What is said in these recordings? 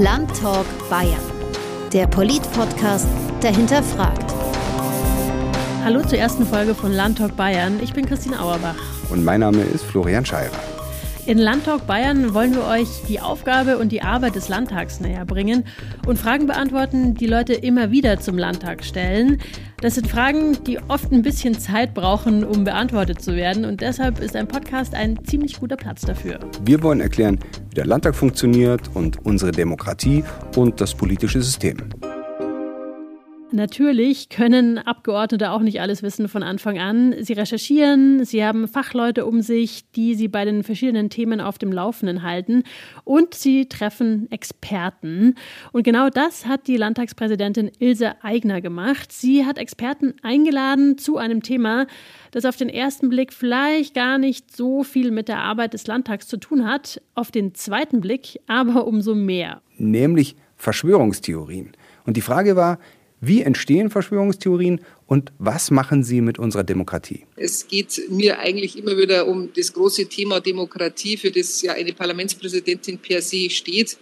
Landtalk Bayern, der Polit-Podcast, der hinterfragt. Hallo zur ersten Folge von Landtalk Bayern. Ich bin Christine Auerbach. Und mein Name ist Florian Scheirer. In Landtalk Bayern wollen wir euch die Aufgabe und die Arbeit des Landtags näher bringen und Fragen beantworten, die Leute immer wieder zum Landtag stellen. Das sind Fragen, die oft ein bisschen Zeit brauchen, um beantwortet zu werden. Und deshalb ist ein Podcast ein ziemlich guter Platz dafür. Wir wollen erklären, wie der Landtag funktioniert und unsere Demokratie und das politische System. Natürlich können Abgeordnete auch nicht alles wissen von Anfang an. Sie recherchieren, sie haben Fachleute um sich, die sie bei den verschiedenen Themen auf dem Laufenden halten und sie treffen Experten. Und genau das hat die Landtagspräsidentin Ilse Aigner gemacht. Sie hat Experten eingeladen zu einem Thema, das auf den ersten Blick vielleicht gar nicht so viel mit der Arbeit des Landtags zu tun hat, auf den zweiten Blick aber umso mehr. Nämlich Verschwörungstheorien. Und die Frage war, wie entstehen Verschwörungstheorien und was machen sie mit unserer Demokratie? Es geht mir eigentlich immer wieder um das große Thema Demokratie, für das ja eine Parlamentspräsidentin per se steht.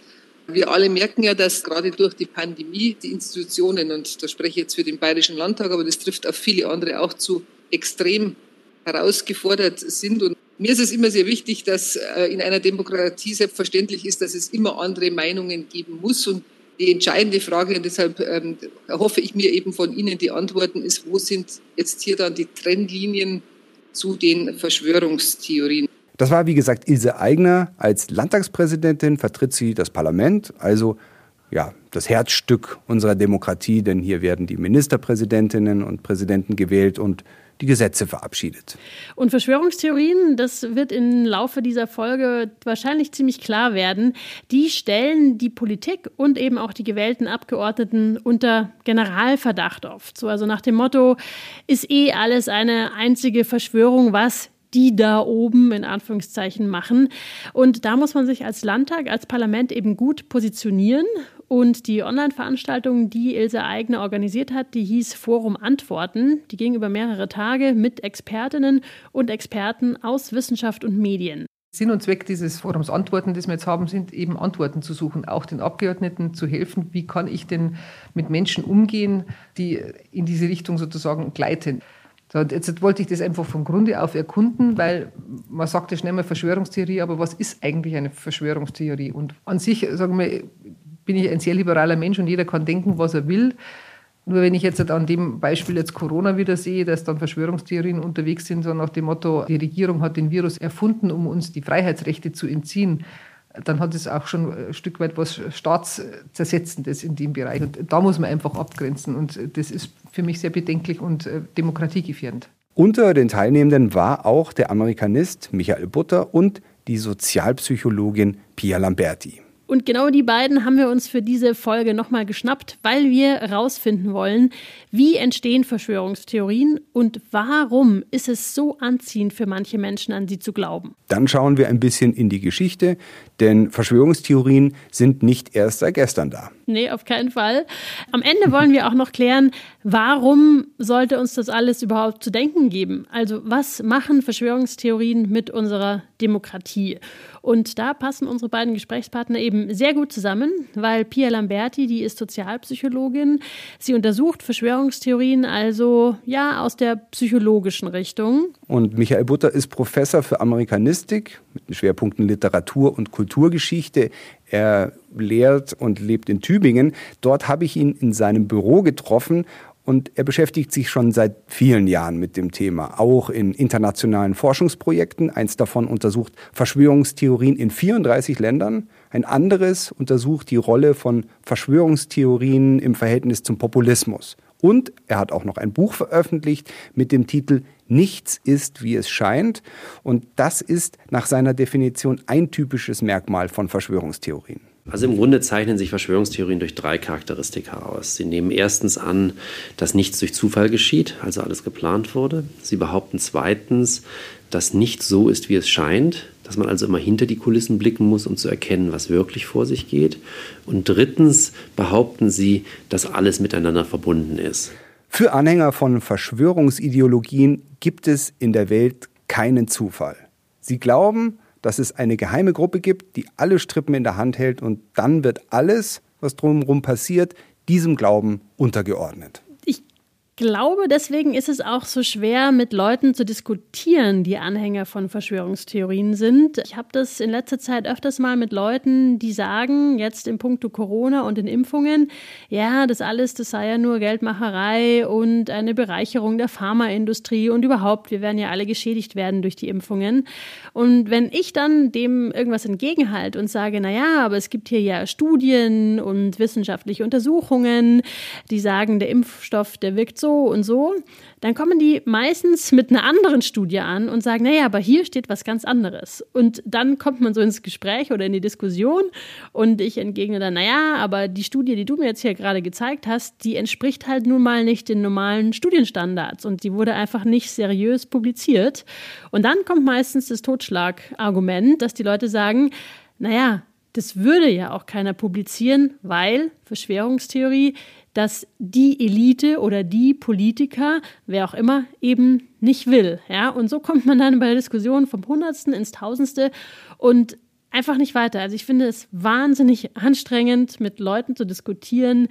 Wir alle merken ja, dass gerade durch die Pandemie die Institutionen, und da spreche ich jetzt für den Bayerischen Landtag, aber das trifft auf viele andere auch zu, extrem herausgefordert sind. Und mir ist es immer sehr wichtig, dass äh, in einer Demokratie selbstverständlich ist, dass es immer andere Meinungen geben muss. Und die entscheidende Frage, und deshalb ähm, hoffe ich mir eben von Ihnen die Antworten, ist, wo sind jetzt hier dann die Trennlinien zu den Verschwörungstheorien? Das war, wie gesagt, Ilse Aigner. Als Landtagspräsidentin vertritt sie das Parlament, also ja, das Herzstück unserer Demokratie, denn hier werden die Ministerpräsidentinnen und Präsidenten gewählt und die Gesetze verabschiedet. Und Verschwörungstheorien, das wird im Laufe dieser Folge wahrscheinlich ziemlich klar werden, die stellen die Politik und eben auch die gewählten Abgeordneten unter Generalverdacht oft. So also nach dem Motto, ist eh alles eine einzige Verschwörung, was die da oben in Anführungszeichen machen. Und da muss man sich als Landtag, als Parlament eben gut positionieren und die Online-Veranstaltung, die Ilse Eigner organisiert hat, die hieß Forum Antworten. Die ging über mehrere Tage mit Expertinnen und Experten aus Wissenschaft und Medien. Sinn und Zweck dieses Forums Antworten, das wir jetzt haben, sind eben Antworten zu suchen, auch den Abgeordneten zu helfen. Wie kann ich denn mit Menschen umgehen, die in diese Richtung sozusagen gleiten? So, jetzt wollte ich das einfach vom Grunde auf erkunden, weil man sagt ja schnell mal Verschwörungstheorie, aber was ist eigentlich eine Verschwörungstheorie? Und an sich, sagen wir, bin ich ein sehr liberaler Mensch und jeder kann denken, was er will. Nur wenn ich jetzt an dem Beispiel jetzt Corona wieder sehe, dass dann Verschwörungstheorien unterwegs sind, so nach dem Motto, die Regierung hat den Virus erfunden, um uns die Freiheitsrechte zu entziehen, dann hat es auch schon ein Stück weit was Staatszersetzendes in dem Bereich. Und da muss man einfach abgrenzen. Und das ist für mich sehr bedenklich und äh, demokratiegefährdend. Unter den Teilnehmenden war auch der Amerikanist Michael Butter und die Sozialpsychologin Pia Lamberti. Und genau die beiden haben wir uns für diese Folge nochmal geschnappt, weil wir herausfinden wollen, wie entstehen Verschwörungstheorien und warum ist es so anziehend für manche Menschen an sie zu glauben. Dann schauen wir ein bisschen in die Geschichte, denn Verschwörungstheorien sind nicht erst seit gestern da. Nee, auf keinen Fall. Am Ende wollen wir auch noch klären, warum sollte uns das alles überhaupt zu denken geben? Also was machen Verschwörungstheorien mit unserer Demokratie? Und da passen unsere beiden Gesprächspartner eben sehr gut zusammen, weil Pia Lamberti, die ist Sozialpsychologin, sie untersucht Verschwörungstheorien also ja aus der psychologischen Richtung. Und Michael Butter ist Professor für Amerikanistik mit den Schwerpunkten Literatur und Kulturgeschichte. Er lehrt und lebt in Tübingen. Dort habe ich ihn in seinem Büro getroffen und er beschäftigt sich schon seit vielen Jahren mit dem Thema, auch in internationalen Forschungsprojekten. Eins davon untersucht Verschwörungstheorien in 34 Ländern. Ein anderes untersucht die Rolle von Verschwörungstheorien im Verhältnis zum Populismus. Und er hat auch noch ein Buch veröffentlicht mit dem Titel Nichts ist, wie es scheint. Und das ist nach seiner Definition ein typisches Merkmal von Verschwörungstheorien. Also im Grunde zeichnen sich Verschwörungstheorien durch drei Charakteristika aus. Sie nehmen erstens an, dass nichts durch Zufall geschieht, also alles geplant wurde. Sie behaupten zweitens, dass nichts so ist, wie es scheint, dass man also immer hinter die Kulissen blicken muss, um zu erkennen, was wirklich vor sich geht. Und drittens behaupten sie, dass alles miteinander verbunden ist. Für Anhänger von Verschwörungsideologien gibt es in der Welt keinen Zufall. Sie glauben, dass es eine geheime Gruppe gibt, die alle Strippen in der Hand hält und dann wird alles, was drumherum passiert, diesem Glauben untergeordnet glaube, deswegen ist es auch so schwer, mit Leuten zu diskutieren, die Anhänger von Verschwörungstheorien sind. Ich habe das in letzter Zeit öfters mal mit Leuten, die sagen, jetzt im Punkto Corona und den Impfungen, ja, das alles, das sei ja nur Geldmacherei und eine Bereicherung der Pharmaindustrie und überhaupt, wir werden ja alle geschädigt werden durch die Impfungen. Und wenn ich dann dem irgendwas entgegenhalte und sage, na ja, aber es gibt hier ja Studien und wissenschaftliche Untersuchungen, die sagen, der Impfstoff, der wirkt so so und so, dann kommen die meistens mit einer anderen Studie an und sagen, naja, aber hier steht was ganz anderes. Und dann kommt man so ins Gespräch oder in die Diskussion und ich entgegne dann, naja, aber die Studie, die du mir jetzt hier gerade gezeigt hast, die entspricht halt nun mal nicht den normalen Studienstandards und die wurde einfach nicht seriös publiziert. Und dann kommt meistens das Totschlagargument, dass die Leute sagen, naja, das würde ja auch keiner publizieren, weil Verschwörungstheorie, dass die Elite oder die Politiker, wer auch immer, eben nicht will. Ja? Und so kommt man dann bei der Diskussion vom Hundertsten ins Tausendste und einfach nicht weiter. Also ich finde es wahnsinnig anstrengend, mit Leuten zu diskutieren,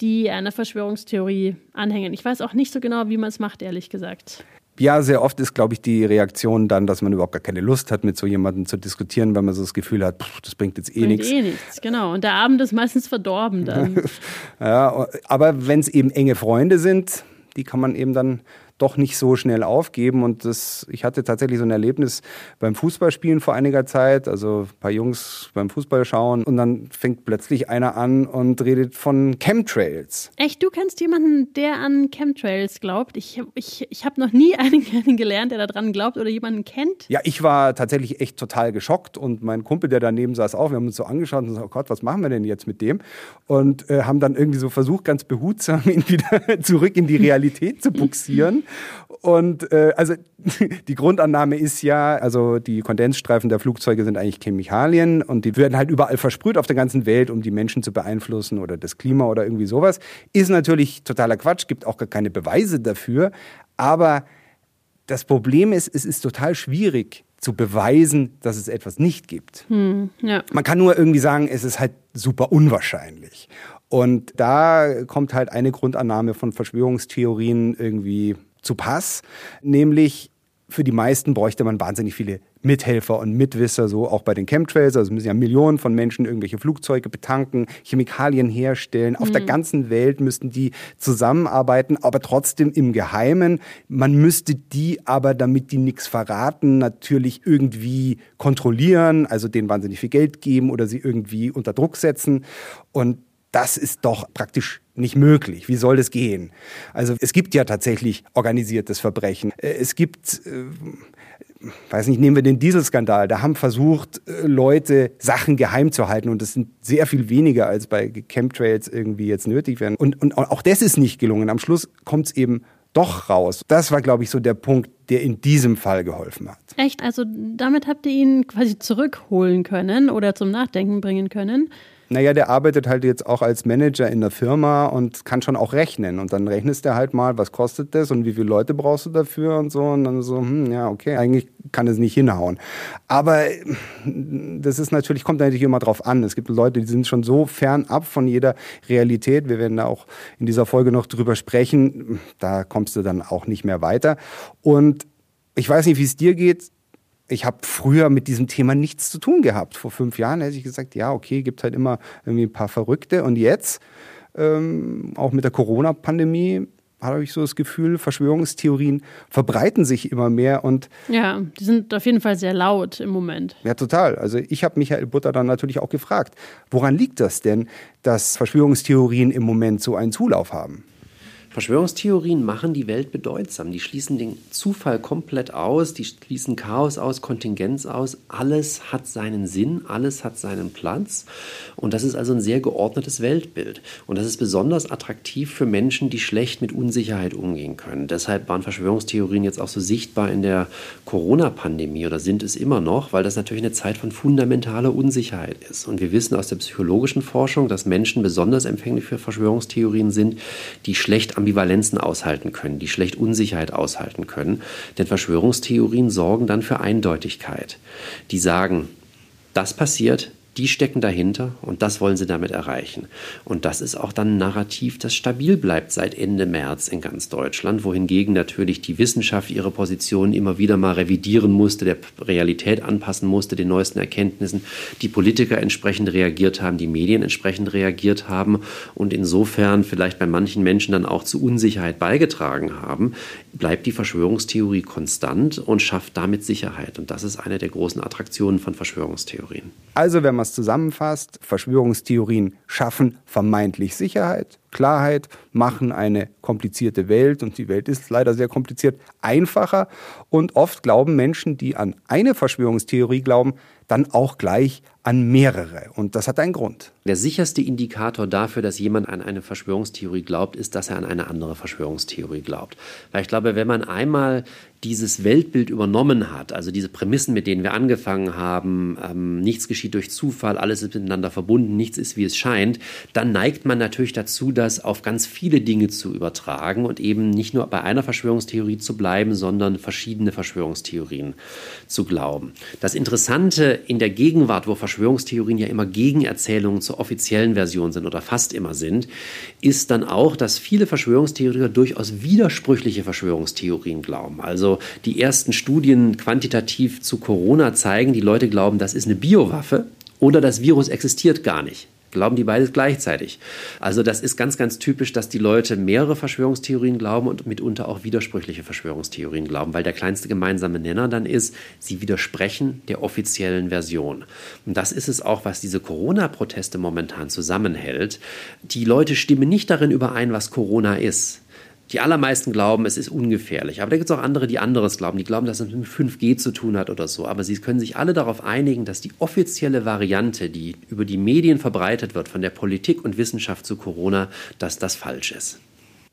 die einer Verschwörungstheorie anhängen. Ich weiß auch nicht so genau, wie man es macht, ehrlich gesagt. Ja, sehr oft ist, glaube ich, die Reaktion dann, dass man überhaupt gar keine Lust hat, mit so jemandem zu diskutieren, weil man so das Gefühl hat, pff, das bringt jetzt eh nichts. eh nichts, genau. Und der Abend ist meistens verdorben dann. ja, aber wenn es eben enge Freunde sind, die kann man eben dann doch nicht so schnell aufgeben. Und das, ich hatte tatsächlich so ein Erlebnis beim Fußballspielen vor einiger Zeit, also ein paar Jungs beim Fußball schauen und dann fängt plötzlich einer an und redet von Chemtrails. Echt, du kennst jemanden, der an Chemtrails glaubt? Ich, ich, ich habe noch nie einen gelernt, der daran glaubt oder jemanden kennt. Ja, ich war tatsächlich echt total geschockt und mein Kumpel, der daneben saß, auch. Wir haben uns so angeschaut und gesagt, oh Gott, was machen wir denn jetzt mit dem? Und äh, haben dann irgendwie so versucht, ganz behutsam ihn wieder zurück in die Realität zu buxieren. Und äh, also die Grundannahme ist ja, also die Kondensstreifen der Flugzeuge sind eigentlich Chemikalien und die werden halt überall versprüht auf der ganzen Welt, um die Menschen zu beeinflussen oder das Klima oder irgendwie sowas. Ist natürlich totaler Quatsch, gibt auch gar keine Beweise dafür. Aber das Problem ist, es ist total schwierig zu beweisen, dass es etwas nicht gibt. Hm, ja. Man kann nur irgendwie sagen, es ist halt super unwahrscheinlich. Und da kommt halt eine Grundannahme von Verschwörungstheorien irgendwie zu Pass, nämlich für die meisten bräuchte man wahnsinnig viele Mithelfer und Mitwisser, so auch bei den Chemtrails. Also müssen ja Millionen von Menschen irgendwelche Flugzeuge betanken, Chemikalien herstellen. Auf mhm. der ganzen Welt müssten die zusammenarbeiten, aber trotzdem im Geheimen. Man müsste die aber, damit die nichts verraten, natürlich irgendwie kontrollieren, also denen wahnsinnig viel Geld geben oder sie irgendwie unter Druck setzen. Und das ist doch praktisch nicht möglich. Wie soll das gehen? Also es gibt ja tatsächlich organisiertes Verbrechen. Äh, es gibt, äh, weiß nicht, nehmen wir den Dieselskandal. Da haben versucht, äh, Leute Sachen geheim zu halten und das sind sehr viel weniger als bei Chemtrails irgendwie jetzt nötig werden. Und, und auch das ist nicht gelungen. Am Schluss kommt es eben doch raus. Das war, glaube ich, so der Punkt, der in diesem Fall geholfen hat. Echt? Also damit habt ihr ihn quasi zurückholen können oder zum Nachdenken bringen können? Naja, der arbeitet halt jetzt auch als Manager in der Firma und kann schon auch rechnen. Und dann rechnest er halt mal, was kostet das und wie viele Leute brauchst du dafür und so. Und dann so, hm, ja, okay, eigentlich kann es nicht hinhauen. Aber das ist natürlich, kommt natürlich immer drauf an. Es gibt Leute, die sind schon so fernab von jeder Realität. Wir werden da auch in dieser Folge noch drüber sprechen. Da kommst du dann auch nicht mehr weiter. Und ich weiß nicht, wie es dir geht ich habe früher mit diesem Thema nichts zu tun gehabt. Vor fünf Jahren hätte ich gesagt, ja, okay, gibt halt immer irgendwie ein paar Verrückte. Und jetzt, ähm, auch mit der Corona-Pandemie, habe ich so das Gefühl, Verschwörungstheorien verbreiten sich immer mehr und ja, die sind auf jeden Fall sehr laut im Moment. Ja, total. Also ich habe Michael Butter dann natürlich auch gefragt, woran liegt das denn, dass Verschwörungstheorien im Moment so einen Zulauf haben? Verschwörungstheorien machen die Welt bedeutsam. Die schließen den Zufall komplett aus, die schließen Chaos aus, Kontingenz aus. Alles hat seinen Sinn, alles hat seinen Platz. Und das ist also ein sehr geordnetes Weltbild. Und das ist besonders attraktiv für Menschen, die schlecht mit Unsicherheit umgehen können. Deshalb waren Verschwörungstheorien jetzt auch so sichtbar in der Corona-Pandemie oder sind es immer noch, weil das natürlich eine Zeit von fundamentaler Unsicherheit ist. Und wir wissen aus der psychologischen Forschung, dass Menschen besonders empfänglich für Verschwörungstheorien sind, die schlecht Ambivalenzen aushalten können, die schlecht Unsicherheit aushalten können. Denn Verschwörungstheorien sorgen dann für Eindeutigkeit. Die sagen, das passiert, die stecken dahinter und das wollen sie damit erreichen. Und das ist auch dann ein Narrativ, das stabil bleibt seit Ende März in ganz Deutschland, wohingegen natürlich die Wissenschaft ihre Positionen immer wieder mal revidieren musste, der Realität anpassen musste, den neuesten Erkenntnissen, die Politiker entsprechend reagiert haben, die Medien entsprechend reagiert haben und insofern vielleicht bei manchen Menschen dann auch zu Unsicherheit beigetragen haben, bleibt die Verschwörungstheorie konstant und schafft damit Sicherheit. Und das ist eine der großen Attraktionen von Verschwörungstheorien. Also wenn man es zusammenfasst, Verschwörungstheorien schaffen vermeintlich Sicherheit, Klarheit, machen eine komplizierte Welt, und die Welt ist leider sehr kompliziert, einfacher. Und oft glauben Menschen, die an eine Verschwörungstheorie glauben, dann auch gleich an mehrere. Und das hat einen Grund. Der sicherste Indikator dafür, dass jemand an eine Verschwörungstheorie glaubt, ist, dass er an eine andere Verschwörungstheorie glaubt. Weil ich glaube, wenn man einmal dieses Weltbild übernommen hat, also diese Prämissen, mit denen wir angefangen haben, ähm, nichts geschieht durch Zufall, alles ist miteinander verbunden, nichts ist wie es scheint, dann neigt man natürlich dazu, das auf ganz viele Dinge zu übertragen und eben nicht nur bei einer Verschwörungstheorie zu bleiben, sondern verschiedene Verschwörungstheorien zu glauben. Das Interessante in der Gegenwart, wo Verschwörungstheorien ja immer Gegenerzählungen zur offiziellen Version sind oder fast immer sind, ist dann auch, dass viele Verschwörungstheoretiker durchaus widersprüchliche Verschwörungstheorien glauben. Also die ersten Studien quantitativ zu Corona zeigen, die Leute glauben, das ist eine Biowaffe oder das Virus existiert gar nicht glauben die beides gleichzeitig. Also das ist ganz, ganz typisch, dass die Leute mehrere Verschwörungstheorien glauben und mitunter auch widersprüchliche Verschwörungstheorien glauben, weil der kleinste gemeinsame Nenner dann ist, sie widersprechen der offiziellen Version. Und das ist es auch, was diese Corona-Proteste momentan zusammenhält. Die Leute stimmen nicht darin überein, was Corona ist. Die allermeisten glauben, es ist ungefährlich. Aber da gibt es auch andere, die anderes glauben. Die glauben, dass es mit 5G zu tun hat oder so. Aber sie können sich alle darauf einigen, dass die offizielle Variante, die über die Medien verbreitet wird, von der Politik und Wissenschaft zu Corona, dass das falsch ist.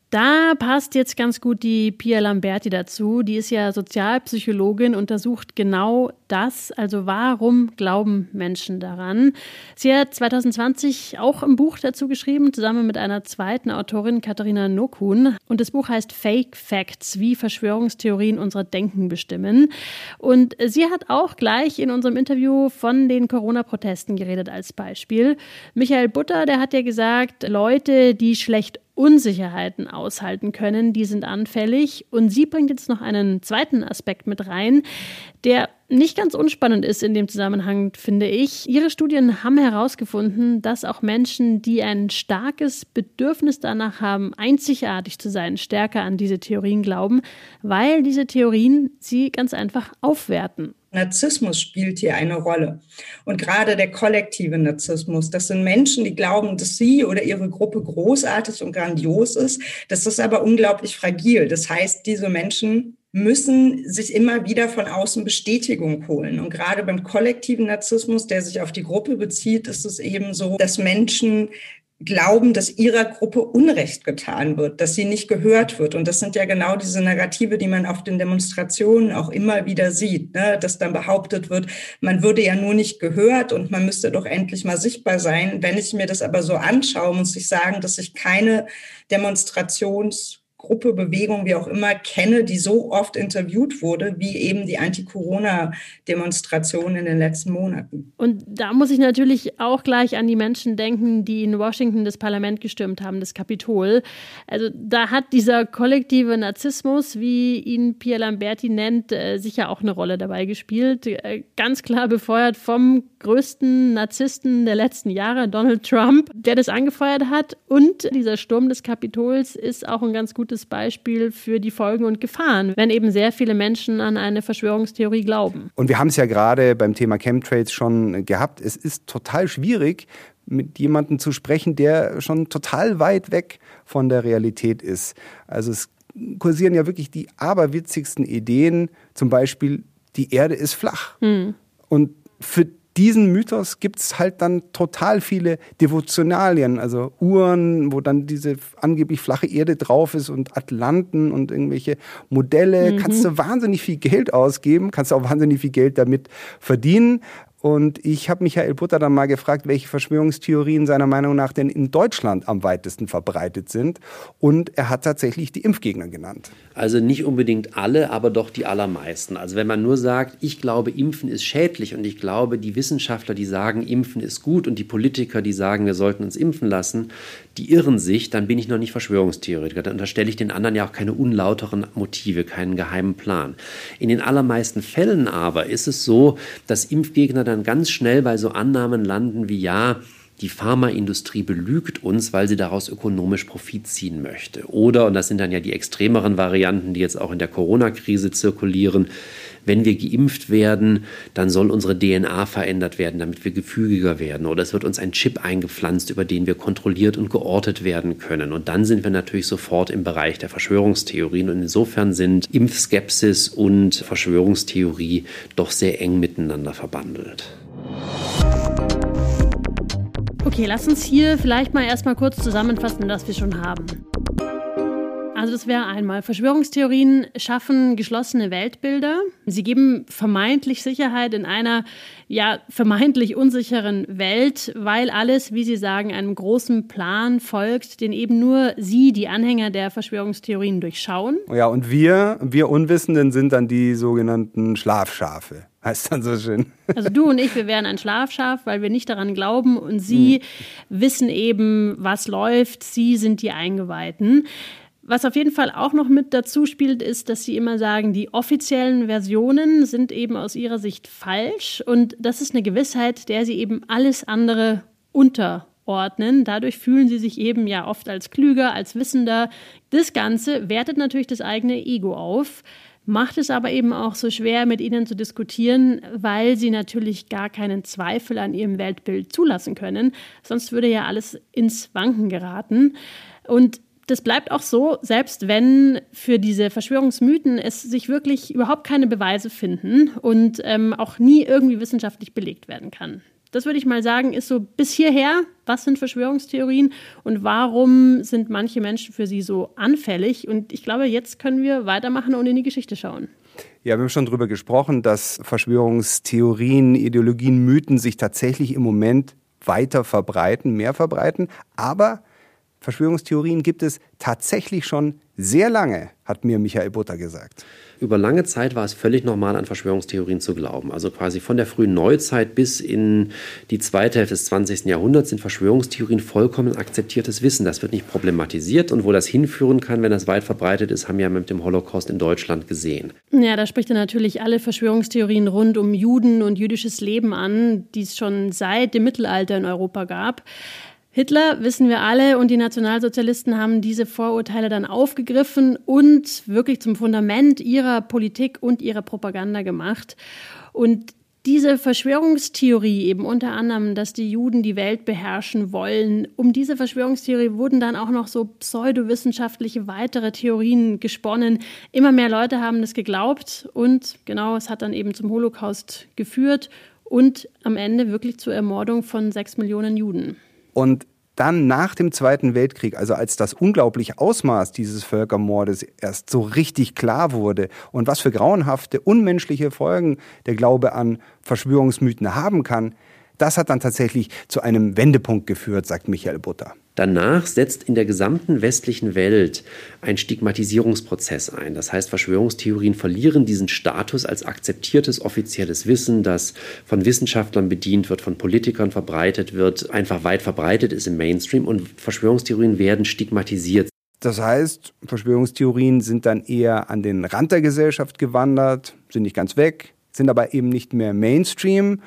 Da passt jetzt ganz gut die Pia Lamberti dazu. Die ist ja Sozialpsychologin, untersucht genau das. Also warum glauben Menschen daran? Sie hat 2020 auch ein Buch dazu geschrieben, zusammen mit einer zweiten Autorin, Katharina Nokun. Und das Buch heißt Fake Facts, wie Verschwörungstheorien unser Denken bestimmen. Und sie hat auch gleich in unserem Interview von den Corona-Protesten geredet als Beispiel. Michael Butter, der hat ja gesagt, Leute, die schlecht Unsicherheiten aushalten können, die sind anfällig. Und sie bringt jetzt noch einen zweiten Aspekt mit rein, der nicht ganz unspannend ist in dem Zusammenhang, finde ich. Ihre Studien haben herausgefunden, dass auch Menschen, die ein starkes Bedürfnis danach haben, einzigartig zu sein, stärker an diese Theorien glauben, weil diese Theorien sie ganz einfach aufwerten. Narzissmus spielt hier eine Rolle. Und gerade der kollektive Narzissmus, das sind Menschen, die glauben, dass sie oder ihre Gruppe großartig und grandios ist. Das ist aber unglaublich fragil. Das heißt, diese Menschen müssen sich immer wieder von außen Bestätigung holen. Und gerade beim kollektiven Narzissmus, der sich auf die Gruppe bezieht, ist es eben so, dass Menschen glauben, dass ihrer Gruppe Unrecht getan wird, dass sie nicht gehört wird. Und das sind ja genau diese Narrative, die man auf den Demonstrationen auch immer wieder sieht, ne? dass dann behauptet wird, man würde ja nur nicht gehört und man müsste doch endlich mal sichtbar sein. Wenn ich mir das aber so anschaue, muss ich sagen, dass ich keine Demonstrations Gruppe, Bewegung, wie auch immer, kenne, die so oft interviewt wurde, wie eben die Anti-Corona-Demonstrationen in den letzten Monaten. Und da muss ich natürlich auch gleich an die Menschen denken, die in Washington das Parlament gestürmt haben, das Kapitol. Also da hat dieser kollektive Narzissmus, wie ihn Pierre Lamberti nennt, äh, sicher auch eine Rolle dabei gespielt. Äh, ganz klar befeuert vom größten Narzissten der letzten Jahre, Donald Trump, der das angefeuert hat. Und dieser Sturm des Kapitols ist auch ein ganz gutes Beispiel für die Folgen und Gefahren, wenn eben sehr viele Menschen an eine Verschwörungstheorie glauben. Und wir haben es ja gerade beim Thema Chemtrails schon gehabt. Es ist total schwierig, mit jemandem zu sprechen, der schon total weit weg von der Realität ist. Also es kursieren ja wirklich die aberwitzigsten Ideen, zum Beispiel, die Erde ist flach. Hm. Und für diesen Mythos gibt es halt dann total viele Devotionalien, also Uhren, wo dann diese angeblich flache Erde drauf ist und Atlanten und irgendwelche Modelle. Mhm. Kannst du wahnsinnig viel Geld ausgeben, kannst du auch wahnsinnig viel Geld damit verdienen. Und ich habe Michael Butter dann mal gefragt, welche Verschwörungstheorien seiner Meinung nach denn in Deutschland am weitesten verbreitet sind. Und er hat tatsächlich die Impfgegner genannt. Also nicht unbedingt alle, aber doch die allermeisten. Also wenn man nur sagt, ich glaube, Impfen ist schädlich und ich glaube, die Wissenschaftler, die sagen, Impfen ist gut und die Politiker, die sagen, wir sollten uns impfen lassen, die irren sich, dann bin ich noch nicht Verschwörungstheoretiker. Dann unterstelle ich den anderen ja auch keine unlauteren Motive, keinen geheimen Plan. In den allermeisten Fällen aber ist es so, dass Impfgegner dann ganz schnell bei so Annahmen landen wie ja, die Pharmaindustrie belügt uns, weil sie daraus ökonomisch Profit ziehen möchte. Oder, und das sind dann ja die extremeren Varianten, die jetzt auch in der Corona-Krise zirkulieren, wenn wir geimpft werden, dann soll unsere DNA verändert werden, damit wir gefügiger werden. Oder es wird uns ein Chip eingepflanzt, über den wir kontrolliert und geortet werden können. Und dann sind wir natürlich sofort im Bereich der Verschwörungstheorien. Und insofern sind Impfskepsis und Verschwörungstheorie doch sehr eng miteinander verbandelt. Okay, lass uns hier vielleicht mal erstmal kurz zusammenfassen, was wir schon haben. Also das wäre einmal, Verschwörungstheorien schaffen geschlossene Weltbilder. Sie geben vermeintlich Sicherheit in einer ja vermeintlich unsicheren Welt, weil alles, wie Sie sagen, einem großen Plan folgt, den eben nur Sie, die Anhänger der Verschwörungstheorien, durchschauen. Ja, und wir, wir Unwissenden sind dann die sogenannten Schlafschafe heißt dann so schön. Also du und ich, wir wären ein Schlafschaf, weil wir nicht daran glauben und sie mhm. wissen eben, was läuft, sie sind die Eingeweihten. Was auf jeden Fall auch noch mit dazu spielt, ist, dass sie immer sagen, die offiziellen Versionen sind eben aus ihrer Sicht falsch und das ist eine Gewissheit, der sie eben alles andere unterordnen. Dadurch fühlen sie sich eben ja oft als klüger, als wissender. Das Ganze wertet natürlich das eigene Ego auf, macht es aber eben auch so schwer, mit ihnen zu diskutieren, weil sie natürlich gar keinen Zweifel an ihrem Weltbild zulassen können. Sonst würde ja alles ins Wanken geraten. Und das bleibt auch so, selbst wenn für diese Verschwörungsmythen es sich wirklich überhaupt keine Beweise finden und ähm, auch nie irgendwie wissenschaftlich belegt werden kann. Das würde ich mal sagen, ist so bis hierher, was sind Verschwörungstheorien und warum sind manche Menschen für sie so anfällig? Und ich glaube, jetzt können wir weitermachen und in die Geschichte schauen. Ja, wir haben schon darüber gesprochen, dass Verschwörungstheorien, Ideologien, Mythen sich tatsächlich im Moment weiter verbreiten, mehr verbreiten. Aber Verschwörungstheorien gibt es tatsächlich schon sehr lange, hat mir Michael Butter gesagt. Über lange Zeit war es völlig normal, an Verschwörungstheorien zu glauben. Also quasi von der frühen Neuzeit bis in die zweite Hälfte des 20. Jahrhunderts sind Verschwörungstheorien vollkommen akzeptiertes Wissen. Das wird nicht problematisiert und wo das hinführen kann, wenn das weit verbreitet ist, haben wir mit dem Holocaust in Deutschland gesehen. Ja, da spricht er natürlich alle Verschwörungstheorien rund um Juden und jüdisches Leben an, die es schon seit dem Mittelalter in Europa gab. Hitler, wissen wir alle, und die Nationalsozialisten haben diese Vorurteile dann aufgegriffen und wirklich zum Fundament ihrer Politik und ihrer Propaganda gemacht. Und diese Verschwörungstheorie eben unter anderem, dass die Juden die Welt beherrschen wollen, um diese Verschwörungstheorie wurden dann auch noch so pseudowissenschaftliche weitere Theorien gesponnen. Immer mehr Leute haben das geglaubt und genau, es hat dann eben zum Holocaust geführt und am Ende wirklich zur Ermordung von sechs Millionen Juden. Und dann nach dem Zweiten Weltkrieg, also als das unglaubliche Ausmaß dieses Völkermordes erst so richtig klar wurde und was für grauenhafte, unmenschliche Folgen der Glaube an Verschwörungsmythen haben kann, das hat dann tatsächlich zu einem Wendepunkt geführt, sagt Michael Butter. Danach setzt in der gesamten westlichen Welt ein Stigmatisierungsprozess ein. Das heißt, Verschwörungstheorien verlieren diesen Status als akzeptiertes offizielles Wissen, das von Wissenschaftlern bedient wird, von Politikern verbreitet wird, einfach weit verbreitet ist im Mainstream und Verschwörungstheorien werden stigmatisiert. Das heißt, Verschwörungstheorien sind dann eher an den Rand der Gesellschaft gewandert, sind nicht ganz weg, sind aber eben nicht mehr Mainstream.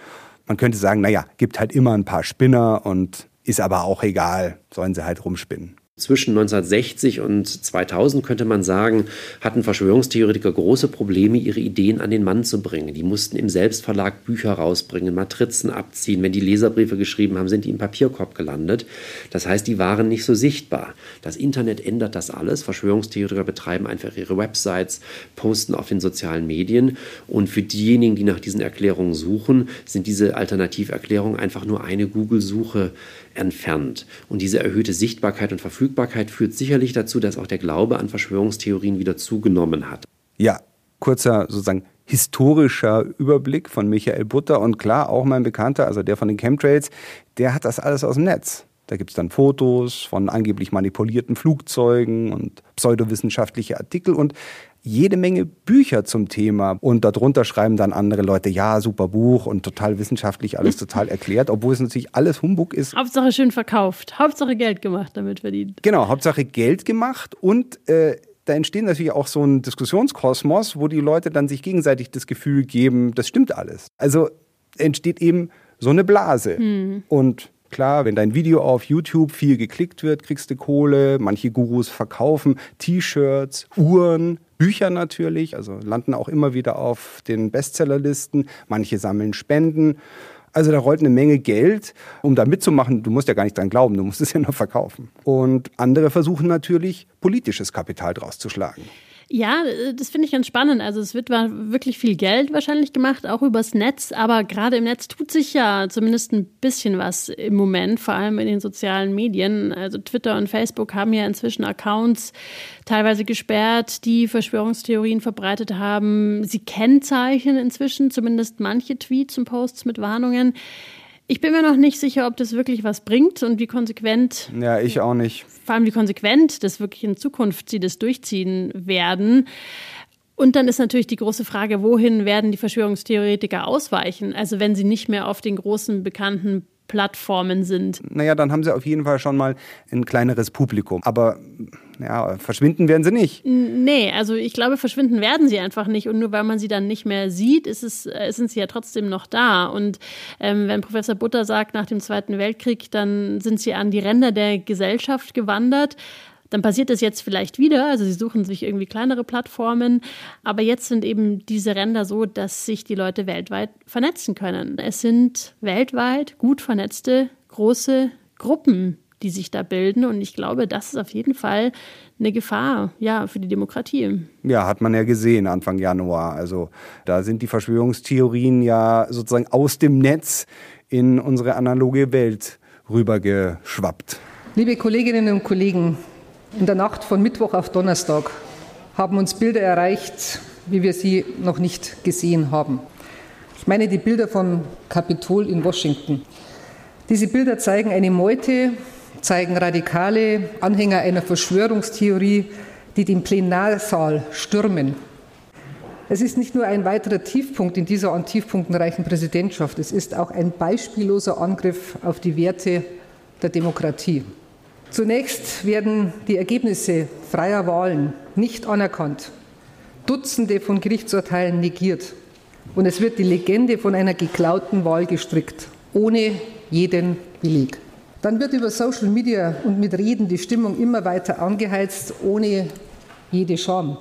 Man könnte sagen, naja, gibt halt immer ein paar Spinner und ist aber auch egal, sollen sie halt rumspinnen. Zwischen 1960 und 2000 könnte man sagen, hatten Verschwörungstheoretiker große Probleme, ihre Ideen an den Mann zu bringen. Die mussten im Selbstverlag Bücher rausbringen, Matrizen abziehen. Wenn die Leserbriefe geschrieben haben, sind die im Papierkorb gelandet. Das heißt, die waren nicht so sichtbar. Das Internet ändert das alles. Verschwörungstheoretiker betreiben einfach ihre Websites, posten auf den sozialen Medien. Und für diejenigen, die nach diesen Erklärungen suchen, sind diese Alternativerklärungen einfach nur eine Google-Suche entfernt. Und diese erhöhte Sichtbarkeit und Verfügbarkeit führt sicherlich dazu, dass auch der Glaube an Verschwörungstheorien wieder zugenommen hat. Ja, kurzer sozusagen historischer Überblick von Michael Butter und klar, auch mein Bekannter, also der von den Chemtrails, der hat das alles aus dem Netz. Da gibt es dann Fotos von angeblich manipulierten Flugzeugen und pseudowissenschaftliche Artikel und jede Menge Bücher zum Thema. Und darunter schreiben dann andere Leute, ja, super Buch und total wissenschaftlich, alles total erklärt, obwohl es natürlich alles Humbug ist. Hauptsache schön verkauft, Hauptsache Geld gemacht damit verdient. Genau, Hauptsache Geld gemacht und äh, da entsteht natürlich auch so ein Diskussionskosmos, wo die Leute dann sich gegenseitig das Gefühl geben, das stimmt alles. Also entsteht eben so eine Blase. Hm. Und Klar, wenn dein Video auf YouTube viel geklickt wird, kriegst du Kohle. Manche Gurus verkaufen T-Shirts, Uhren, Bücher natürlich, also landen auch immer wieder auf den Bestsellerlisten. Manche sammeln Spenden. Also da rollt eine Menge Geld, um da mitzumachen. Du musst ja gar nicht dran glauben, du musst es ja nur verkaufen. Und andere versuchen natürlich, politisches Kapital draus zu schlagen. Ja, äh, das finde ich ganz spannend. Also es wird wirklich viel Geld wahrscheinlich gemacht, auch übers Netz. Aber gerade im Netz tut sich ja zumindest ein bisschen was im Moment, vor allem in den sozialen Medien. Also Twitter und Facebook haben ja inzwischen Accounts teilweise gesperrt, die Verschwörungstheorien verbreitet haben. Sie kennzeichnen inzwischen zumindest manche Tweets und Posts mit Warnungen. Ich bin mir noch nicht sicher, ob das wirklich was bringt und wie konsequent. Ja, ich auch nicht. Vor allem wie konsequent das wirklich in Zukunft sie das durchziehen werden. Und dann ist natürlich die große Frage, wohin werden die Verschwörungstheoretiker ausweichen? Also wenn sie nicht mehr auf den großen bekannten Plattformen sind. Naja, dann haben sie auf jeden Fall schon mal ein kleineres Publikum. Aber ja, verschwinden werden sie nicht. Nee, also ich glaube, verschwinden werden sie einfach nicht. Und nur weil man sie dann nicht mehr sieht, ist es, äh, sind sie ja trotzdem noch da. Und ähm, wenn Professor Butter sagt, nach dem Zweiten Weltkrieg, dann sind sie an die Ränder der Gesellschaft gewandert. Dann passiert das jetzt vielleicht wieder. Also sie suchen sich irgendwie kleinere Plattformen. Aber jetzt sind eben diese Ränder so, dass sich die Leute weltweit vernetzen können. Es sind weltweit gut vernetzte große Gruppen, die sich da bilden. Und ich glaube, das ist auf jeden Fall eine Gefahr, ja, für die Demokratie. Ja, hat man ja gesehen Anfang Januar. Also da sind die Verschwörungstheorien ja sozusagen aus dem Netz in unsere analoge Welt rübergeschwappt. Liebe Kolleginnen und Kollegen, in der Nacht von Mittwoch auf Donnerstag haben uns Bilder erreicht, wie wir sie noch nicht gesehen haben. Ich meine die Bilder vom Kapitol in Washington. Diese Bilder zeigen eine Meute, zeigen radikale Anhänger einer Verschwörungstheorie, die den Plenarsaal stürmen. Es ist nicht nur ein weiterer Tiefpunkt in dieser an Tiefpunkten reichen Präsidentschaft, es ist auch ein beispielloser Angriff auf die Werte der Demokratie. Zunächst werden die Ergebnisse freier Wahlen nicht anerkannt, Dutzende von Gerichtsurteilen negiert und es wird die Legende von einer geklauten Wahl gestrickt, ohne jeden Beleg. Dann wird über Social Media und mit Reden die Stimmung immer weiter angeheizt, ohne jede Scham,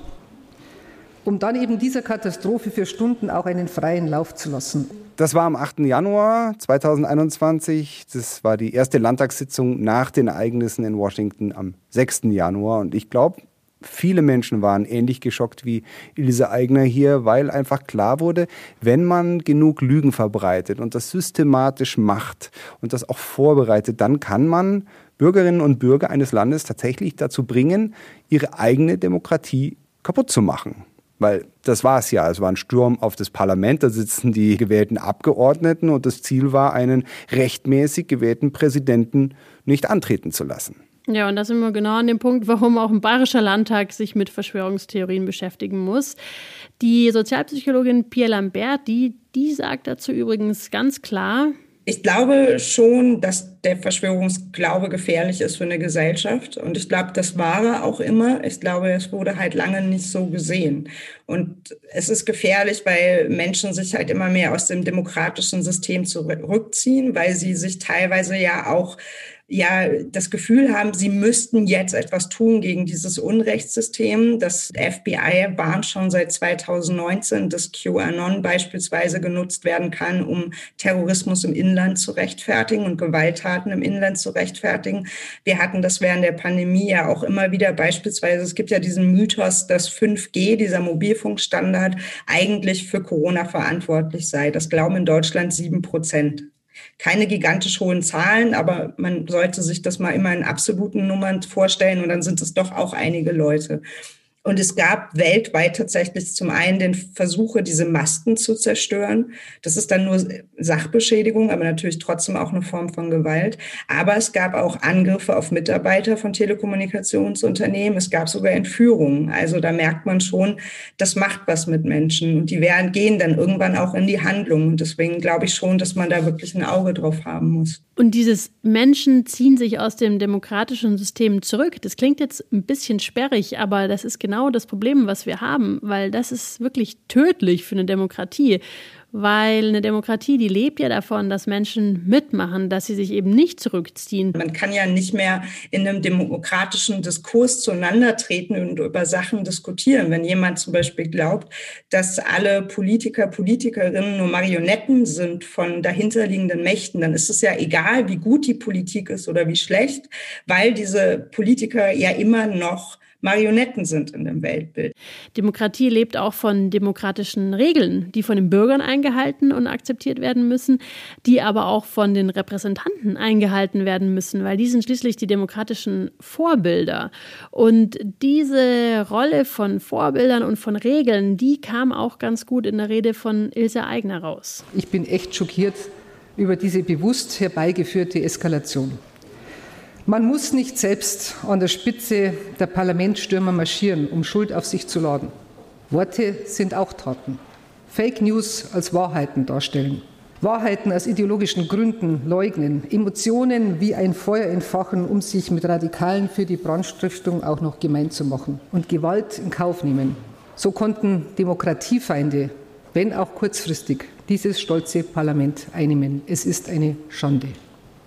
um dann eben dieser Katastrophe für Stunden auch einen freien Lauf zu lassen. Das war am 8. Januar 2021. Das war die erste Landtagssitzung nach den Ereignissen in Washington am 6. Januar. Und ich glaube, viele Menschen waren ähnlich geschockt wie Ilse Eigner hier, weil einfach klar wurde, wenn man genug Lügen verbreitet und das systematisch macht und das auch vorbereitet, dann kann man Bürgerinnen und Bürger eines Landes tatsächlich dazu bringen, ihre eigene Demokratie kaputt zu machen. Weil das war es ja. Es war ein Sturm auf das Parlament. Da sitzen die gewählten Abgeordneten und das Ziel war, einen rechtmäßig gewählten Präsidenten nicht antreten zu lassen. Ja, und da sind wir genau an dem Punkt, warum auch ein bayerischer Landtag sich mit Verschwörungstheorien beschäftigen muss. Die Sozialpsychologin Pierre Lambert, die, die sagt dazu übrigens ganz klar, ich glaube schon, dass der Verschwörungsglaube gefährlich ist für eine Gesellschaft. Und ich glaube, das war er auch immer. Ich glaube, es wurde halt lange nicht so gesehen. Und es ist gefährlich, weil Menschen sich halt immer mehr aus dem demokratischen System zurückziehen, weil sie sich teilweise ja auch ja das Gefühl haben, sie müssten jetzt etwas tun gegen dieses Unrechtssystem. Das FBI warnt schon seit 2019, dass QAnon beispielsweise genutzt werden kann, um Terrorismus im Inland zu rechtfertigen und Gewalttaten im Inland zu rechtfertigen. Wir hatten das während der Pandemie ja auch immer wieder beispielsweise, es gibt ja diesen Mythos, dass 5G, dieser Mobilfunkstandard, eigentlich für Corona verantwortlich sei. Das glauben in Deutschland sieben Prozent keine gigantisch hohen Zahlen, aber man sollte sich das mal immer in absoluten Nummern vorstellen und dann sind es doch auch einige Leute. Und es gab weltweit tatsächlich zum einen den Versuche, diese Masten zu zerstören. Das ist dann nur Sachbeschädigung, aber natürlich trotzdem auch eine Form von Gewalt. Aber es gab auch Angriffe auf Mitarbeiter von Telekommunikationsunternehmen. Es gab sogar Entführungen. Also da merkt man schon, das macht was mit Menschen. Und die werden, gehen dann irgendwann auch in die Handlung. Und deswegen glaube ich schon, dass man da wirklich ein Auge drauf haben muss. Und dieses Menschen ziehen sich aus dem demokratischen System zurück. Das klingt jetzt ein bisschen sperrig, aber das ist genau das Problem, was wir haben, weil das ist wirklich tödlich für eine Demokratie weil eine Demokratie, die lebt ja davon, dass Menschen mitmachen, dass sie sich eben nicht zurückziehen. Man kann ja nicht mehr in einem demokratischen Diskurs zueinander treten und über Sachen diskutieren. Wenn jemand zum Beispiel glaubt, dass alle Politiker, Politikerinnen nur Marionetten sind von dahinterliegenden Mächten, dann ist es ja egal, wie gut die Politik ist oder wie schlecht, weil diese Politiker ja immer noch Marionetten sind in dem Weltbild. Demokratie lebt auch von demokratischen Regeln, die von den Bürgern eingehalten und akzeptiert werden müssen, die aber auch von den Repräsentanten eingehalten werden müssen, weil die sind schließlich die demokratischen Vorbilder. Und diese Rolle von Vorbildern und von Regeln, die kam auch ganz gut in der Rede von Ilse Aigner raus. Ich bin echt schockiert über diese bewusst herbeigeführte Eskalation. Man muss nicht selbst an der Spitze der Parlamentsstürmer marschieren, um Schuld auf sich zu laden. Worte sind auch Taten. Fake News als Wahrheiten darstellen. Wahrheiten aus ideologischen Gründen leugnen, Emotionen wie ein Feuer entfachen, um sich mit Radikalen für die Brandstiftung auch noch gemein zu machen und Gewalt in Kauf nehmen. So konnten Demokratiefeinde, wenn auch kurzfristig, dieses stolze Parlament einnehmen. Es ist eine Schande.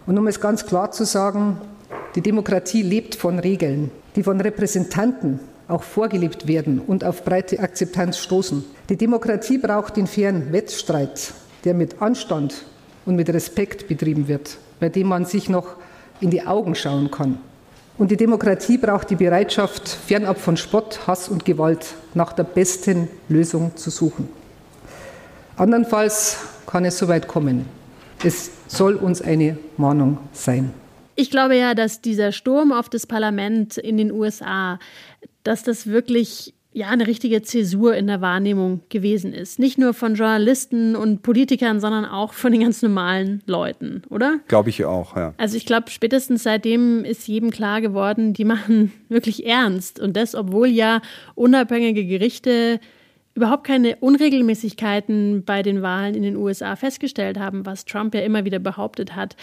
Und um es ganz klar zu sagen, die Demokratie lebt von Regeln, die von Repräsentanten auch vorgelebt werden und auf breite Akzeptanz stoßen. Die Demokratie braucht den fairen Wettstreit, der mit Anstand und mit Respekt betrieben wird, bei dem man sich noch in die Augen schauen kann. Und die Demokratie braucht die Bereitschaft, fernab von Spott, Hass und Gewalt nach der besten Lösung zu suchen. Andernfalls kann es so weit kommen. Es soll uns eine Mahnung sein. Ich glaube ja, dass dieser Sturm auf das Parlament in den USA, dass das wirklich ja eine richtige Zäsur in der Wahrnehmung gewesen ist. Nicht nur von Journalisten und Politikern, sondern auch von den ganz normalen Leuten, oder? Glaube ich auch, ja. Also ich glaube, spätestens seitdem ist jedem klar geworden, die machen wirklich ernst. Und das, obwohl ja unabhängige Gerichte überhaupt keine Unregelmäßigkeiten bei den Wahlen in den USA festgestellt haben, was Trump ja immer wieder behauptet hat.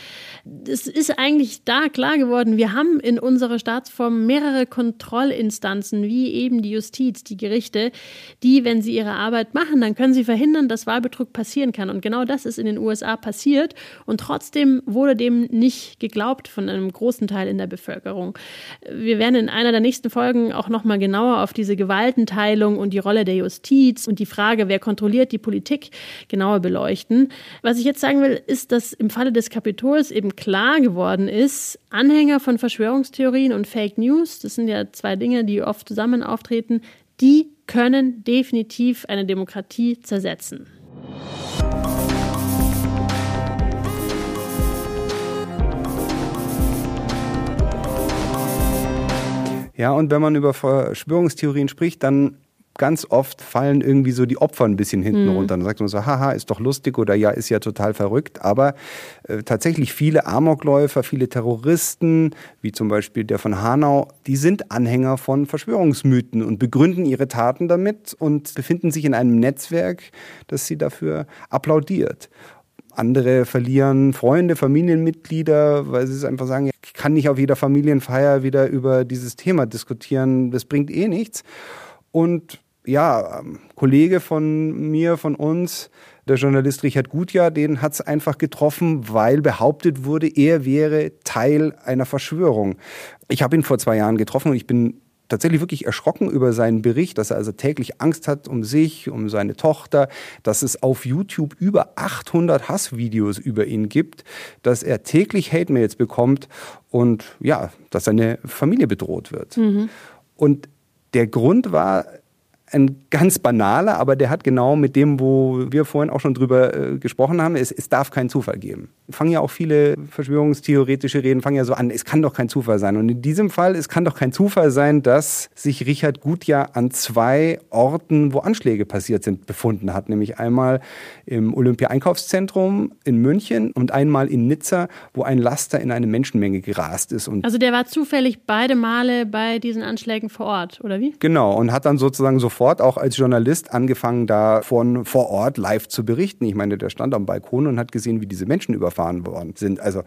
Es ist eigentlich da klar geworden, wir haben in unserer Staatsform mehrere Kontrollinstanzen, wie eben die Justiz, die Gerichte, die, wenn sie ihre Arbeit machen, dann können sie verhindern, dass Wahlbetrug passieren kann. Und genau das ist in den USA passiert. Und trotzdem wurde dem nicht geglaubt von einem großen Teil in der Bevölkerung. Wir werden in einer der nächsten Folgen auch nochmal genauer auf diese Gewaltenteilung und die Rolle der Justiz Justiz und die Frage, wer kontrolliert die Politik, genauer beleuchten. Was ich jetzt sagen will, ist, dass im Falle des Kapitols eben klar geworden ist, Anhänger von Verschwörungstheorien und Fake News, das sind ja zwei Dinge, die oft zusammen auftreten, die können definitiv eine Demokratie zersetzen. Ja, und wenn man über Verschwörungstheorien spricht, dann ganz oft fallen irgendwie so die Opfer ein bisschen hinten mhm. runter. Dann sagt man so, haha, ist doch lustig oder ja, ist ja total verrückt. Aber äh, tatsächlich viele Amokläufer, viele Terroristen, wie zum Beispiel der von Hanau, die sind Anhänger von Verschwörungsmythen und begründen ihre Taten damit und befinden sich in einem Netzwerk, das sie dafür applaudiert. Andere verlieren Freunde, Familienmitglieder, weil sie es einfach sagen, ich kann nicht auf jeder Familienfeier wieder über dieses Thema diskutieren, das bringt eh nichts. Und ja, ähm, Kollege von mir, von uns, der Journalist Richard Gutjahr, den hat es einfach getroffen, weil behauptet wurde, er wäre Teil einer Verschwörung. Ich habe ihn vor zwei Jahren getroffen und ich bin tatsächlich wirklich erschrocken über seinen Bericht, dass er also täglich Angst hat um sich, um seine Tochter, dass es auf YouTube über 800 Hassvideos über ihn gibt, dass er täglich Hate-Mails bekommt und ja, dass seine Familie bedroht wird. Mhm. Und der Grund war ein ganz banaler, aber der hat genau mit dem, wo wir vorhin auch schon drüber äh, gesprochen haben, es, es darf keinen Zufall geben. Fangen ja auch viele verschwörungstheoretische Reden, fangen ja so an, es kann doch kein Zufall sein. Und in diesem Fall, es kann doch kein Zufall sein, dass sich Richard Gutjahr an zwei Orten, wo Anschläge passiert sind, befunden hat. Nämlich einmal im Olympia-Einkaufszentrum in München und einmal in Nizza, wo ein Laster in eine Menschenmenge gerast ist. Und also der war zufällig beide Male bei diesen Anschlägen vor Ort, oder wie? Genau, und hat dann sozusagen sofort auch als Journalist angefangen, da von vor Ort live zu berichten. Ich meine, der stand am Balkon und hat gesehen, wie diese Menschen überfahren worden sind. Also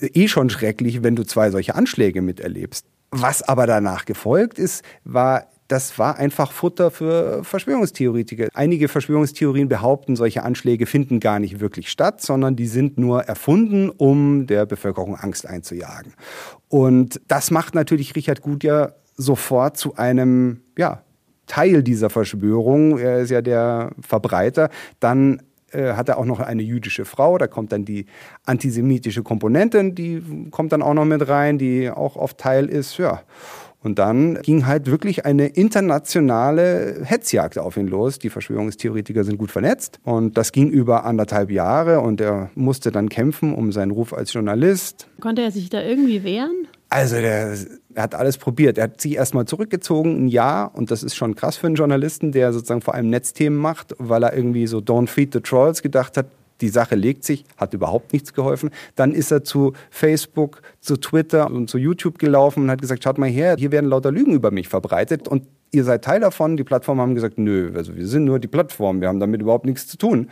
äh, eh schon schrecklich, wenn du zwei solche Anschläge miterlebst. Was aber danach gefolgt ist, war das war einfach Futter für Verschwörungstheoretiker. Einige Verschwörungstheorien behaupten, solche Anschläge finden gar nicht wirklich statt, sondern die sind nur erfunden, um der Bevölkerung Angst einzujagen. Und das macht natürlich Richard Gutjahr sofort zu einem, ja, Teil dieser Verschwörung. Er ist ja der Verbreiter. Dann äh, hat er auch noch eine jüdische Frau. Da kommt dann die antisemitische Komponente, die kommt dann auch noch mit rein, die auch oft Teil ist. Ja. Und dann ging halt wirklich eine internationale Hetzjagd auf ihn los. Die Verschwörungstheoretiker sind gut vernetzt. Und das ging über anderthalb Jahre und er musste dann kämpfen um seinen Ruf als Journalist. Konnte er sich da irgendwie wehren? Also der, er hat alles probiert. Er hat sich erstmal zurückgezogen, ein Jahr, und das ist schon krass für einen Journalisten, der sozusagen vor allem Netzthemen macht, weil er irgendwie so Don't Feed the Trolls gedacht hat, die Sache legt sich, hat überhaupt nichts geholfen. Dann ist er zu Facebook, zu Twitter und zu YouTube gelaufen und hat gesagt, schaut mal her, hier werden lauter Lügen über mich verbreitet und ihr seid Teil davon. Die Plattformen haben gesagt, nö, also wir sind nur die Plattform, wir haben damit überhaupt nichts zu tun.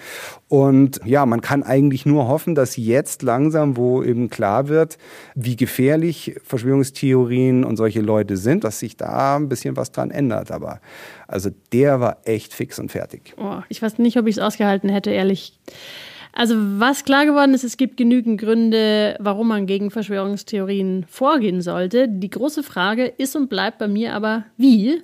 Und ja, man kann eigentlich nur hoffen, dass jetzt langsam, wo eben klar wird, wie gefährlich Verschwörungstheorien und solche Leute sind, dass sich da ein bisschen was dran ändert. Aber also der war echt fix und fertig. Oh, ich weiß nicht, ob ich es ausgehalten hätte, ehrlich. Also was klar geworden ist, es gibt genügend Gründe, warum man gegen Verschwörungstheorien vorgehen sollte. Die große Frage ist und bleibt bei mir aber, wie?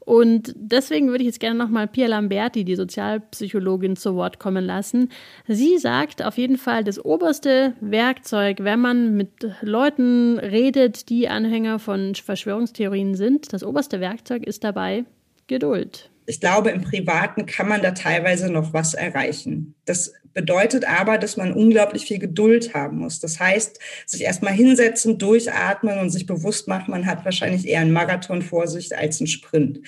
Und deswegen würde ich jetzt gerne nochmal Pia Lamberti, die Sozialpsychologin, zu Wort kommen lassen. Sie sagt auf jeden Fall, das oberste Werkzeug, wenn man mit Leuten redet, die Anhänger von Verschwörungstheorien sind, das oberste Werkzeug ist dabei Geduld. Ich glaube, im Privaten kann man da teilweise noch was erreichen. Das bedeutet aber, dass man unglaublich viel Geduld haben muss. Das heißt, sich erstmal hinsetzen, durchatmen und sich bewusst machen, man hat wahrscheinlich eher einen Marathon vor sich als einen Sprint.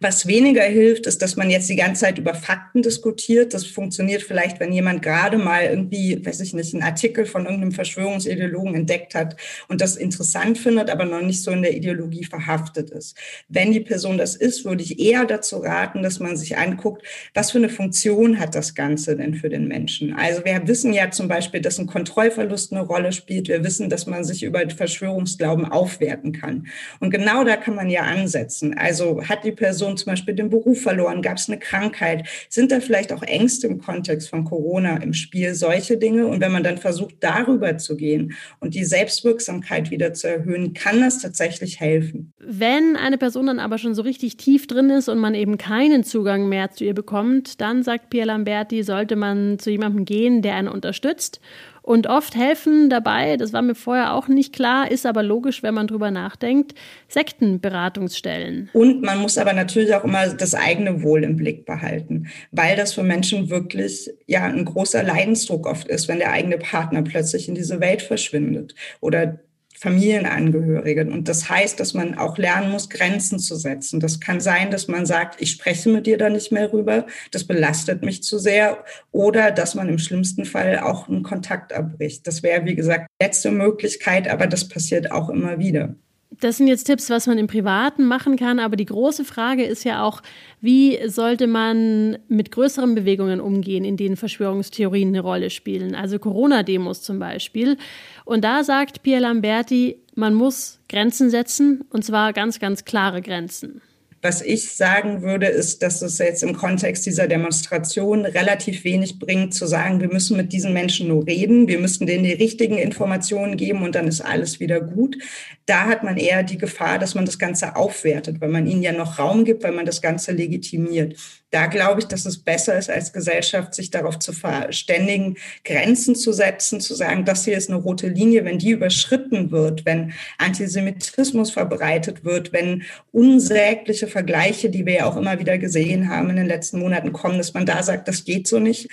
Was weniger hilft, ist, dass man jetzt die ganze Zeit über Fakten diskutiert. Das funktioniert vielleicht, wenn jemand gerade mal irgendwie, weiß ich nicht, einen Artikel von irgendeinem Verschwörungsideologen entdeckt hat und das interessant findet, aber noch nicht so in der Ideologie verhaftet ist. Wenn die Person das ist, würde ich eher dazu raten, dass man sich anguckt, was für eine Funktion hat das Ganze denn für den Menschen? Menschen. Also wir wissen ja zum Beispiel, dass ein Kontrollverlust eine Rolle spielt. Wir wissen, dass man sich über Verschwörungsglauben aufwerten kann. Und genau da kann man ja ansetzen. Also hat die Person zum Beispiel den Beruf verloren? Gab es eine Krankheit? Sind da vielleicht auch Ängste im Kontext von Corona im Spiel? Solche Dinge. Und wenn man dann versucht, darüber zu gehen und die Selbstwirksamkeit wieder zu erhöhen, kann das tatsächlich helfen. Wenn eine Person dann aber schon so richtig tief drin ist und man eben keinen Zugang mehr zu ihr bekommt, dann sagt Pierre Lamberti, sollte man zu jemandem jemandem gehen, der einen unterstützt. Und oft helfen dabei, das war mir vorher auch nicht klar, ist aber logisch, wenn man drüber nachdenkt, Sektenberatungsstellen. Und man muss aber natürlich auch immer das eigene Wohl im Blick behalten, weil das für Menschen wirklich ja ein großer Leidensdruck oft ist, wenn der eigene Partner plötzlich in diese Welt verschwindet oder Familienangehörigen. Und das heißt, dass man auch lernen muss, Grenzen zu setzen. Das kann sein, dass man sagt, ich spreche mit dir da nicht mehr rüber, das belastet mich zu sehr. Oder dass man im schlimmsten Fall auch einen Kontakt abbricht. Das wäre, wie gesagt, letzte Möglichkeit, aber das passiert auch immer wieder. Das sind jetzt Tipps, was man im Privaten machen kann, aber die große Frage ist ja auch, wie sollte man mit größeren Bewegungen umgehen, in denen Verschwörungstheorien eine Rolle spielen, also Corona-Demos zum Beispiel. Und da sagt Pierre Lamberti, man muss Grenzen setzen, und zwar ganz, ganz klare Grenzen. Was ich sagen würde, ist, dass es jetzt im Kontext dieser Demonstration relativ wenig bringt, zu sagen, wir müssen mit diesen Menschen nur reden, wir müssen denen die richtigen Informationen geben und dann ist alles wieder gut. Da hat man eher die Gefahr, dass man das Ganze aufwertet, weil man ihnen ja noch Raum gibt, weil man das Ganze legitimiert. Da glaube ich, dass es besser ist, als Gesellschaft sich darauf zu verständigen, Grenzen zu setzen, zu sagen, das hier ist eine rote Linie. Wenn die überschritten wird, wenn Antisemitismus verbreitet wird, wenn unsägliche Vergleiche, die wir ja auch immer wieder gesehen haben in den letzten Monaten kommen, dass man da sagt, das geht so nicht.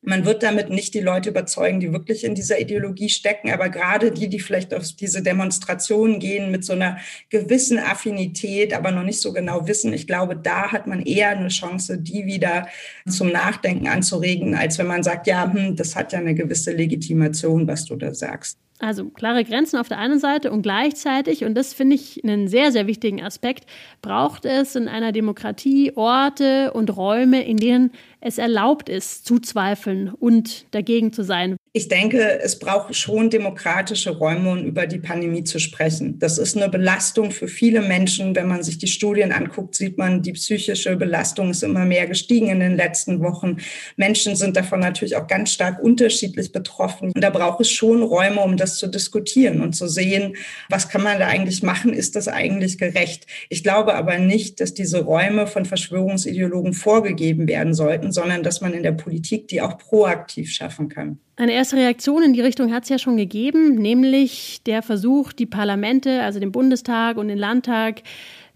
Man wird damit nicht die Leute überzeugen, die wirklich in dieser Ideologie stecken, aber gerade die, die vielleicht auf diese Demonstrationen gehen mit so einer gewissen Affinität, aber noch nicht so genau wissen, ich glaube, da hat man eher eine Chance, die wieder zum Nachdenken anzuregen, als wenn man sagt, ja, hm, das hat ja eine gewisse Legitimation, was du da sagst. Also klare Grenzen auf der einen Seite und gleichzeitig, und das finde ich einen sehr, sehr wichtigen Aspekt, braucht es in einer Demokratie Orte und Räume, in denen es erlaubt ist, zu zweifeln und dagegen zu sein. Ich denke, es braucht schon demokratische Räume, um über die Pandemie zu sprechen. Das ist eine Belastung für viele Menschen. Wenn man sich die Studien anguckt, sieht man, die psychische Belastung ist immer mehr gestiegen in den letzten Wochen. Menschen sind davon natürlich auch ganz stark unterschiedlich betroffen. Und da braucht es schon Räume, um das zu diskutieren und zu sehen, was kann man da eigentlich machen? Ist das eigentlich gerecht? Ich glaube aber nicht, dass diese Räume von Verschwörungsideologen vorgegeben werden sollten sondern dass man in der Politik die auch proaktiv schaffen kann. Eine erste Reaktion in die Richtung hat es ja schon gegeben, nämlich der Versuch, die Parlamente, also den Bundestag und den Landtag,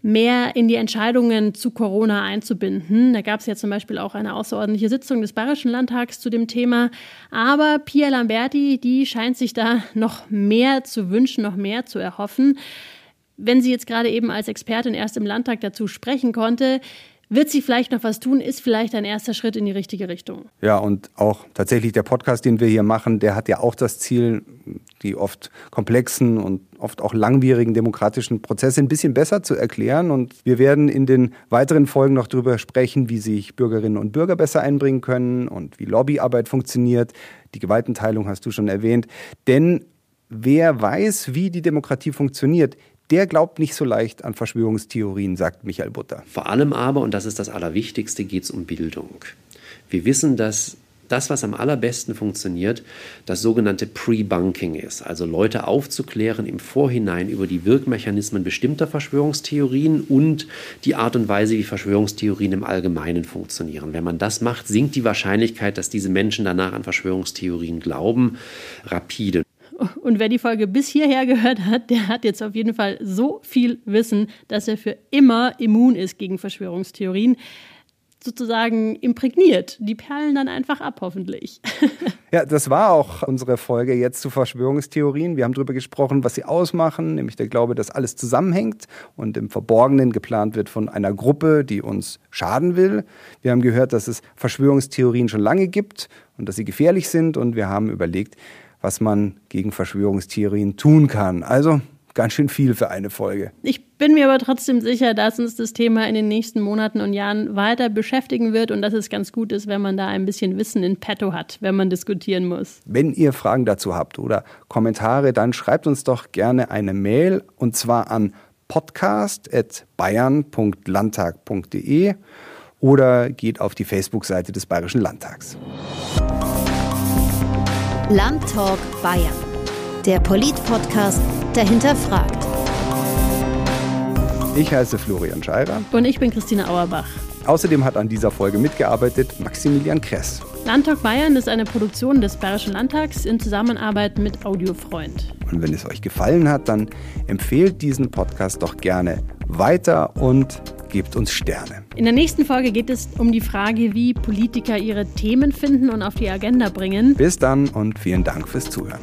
mehr in die Entscheidungen zu Corona einzubinden. Da gab es ja zum Beispiel auch eine außerordentliche Sitzung des Bayerischen Landtags zu dem Thema. Aber Pia Lamberti, die scheint sich da noch mehr zu wünschen, noch mehr zu erhoffen. Wenn sie jetzt gerade eben als Expertin erst im Landtag dazu sprechen konnte, wird sie vielleicht noch was tun, ist vielleicht ein erster Schritt in die richtige Richtung. Ja, und auch tatsächlich der Podcast, den wir hier machen, der hat ja auch das Ziel, die oft komplexen und oft auch langwierigen demokratischen Prozesse ein bisschen besser zu erklären. Und wir werden in den weiteren Folgen noch darüber sprechen, wie sich Bürgerinnen und Bürger besser einbringen können und wie Lobbyarbeit funktioniert. Die Gewaltenteilung hast du schon erwähnt. Denn wer weiß, wie die Demokratie funktioniert, der glaubt nicht so leicht an Verschwörungstheorien, sagt Michael Butter. Vor allem aber, und das ist das Allerwichtigste, geht es um Bildung. Wir wissen, dass das, was am allerbesten funktioniert, das sogenannte Pre-Bunking ist. Also Leute aufzuklären im Vorhinein über die Wirkmechanismen bestimmter Verschwörungstheorien und die Art und Weise, wie Verschwörungstheorien im Allgemeinen funktionieren. Wenn man das macht, sinkt die Wahrscheinlichkeit, dass diese Menschen danach an Verschwörungstheorien glauben, rapide. Und wer die Folge bis hierher gehört hat, der hat jetzt auf jeden Fall so viel Wissen, dass er für immer immun ist gegen Verschwörungstheorien. Sozusagen imprägniert. Die perlen dann einfach ab, hoffentlich. Ja, das war auch unsere Folge jetzt zu Verschwörungstheorien. Wir haben darüber gesprochen, was sie ausmachen, nämlich der Glaube, dass alles zusammenhängt und im Verborgenen geplant wird von einer Gruppe, die uns schaden will. Wir haben gehört, dass es Verschwörungstheorien schon lange gibt und dass sie gefährlich sind. Und wir haben überlegt, was man gegen Verschwörungstheorien tun kann. Also ganz schön viel für eine Folge. Ich bin mir aber trotzdem sicher, dass uns das Thema in den nächsten Monaten und Jahren weiter beschäftigen wird und dass es ganz gut ist, wenn man da ein bisschen Wissen in petto hat, wenn man diskutieren muss. Wenn ihr Fragen dazu habt oder Kommentare, dann schreibt uns doch gerne eine Mail und zwar an podcast.bayern.landtag.de oder geht auf die Facebook-Seite des Bayerischen Landtags. Landtalk Bayern. Der Polit-Podcast, der hinterfragt. Ich heiße Florian Scheirer. Und ich bin Christina Auerbach. Außerdem hat an dieser Folge mitgearbeitet Maximilian Kress. Landtalk Bayern ist eine Produktion des Bayerischen Landtags in Zusammenarbeit mit Audiofreund. Und wenn es euch gefallen hat, dann empfehlt diesen Podcast doch gerne weiter und gebt uns Sterne. In der nächsten Folge geht es um die Frage, wie Politiker ihre Themen finden und auf die Agenda bringen. Bis dann und vielen Dank fürs Zuhören.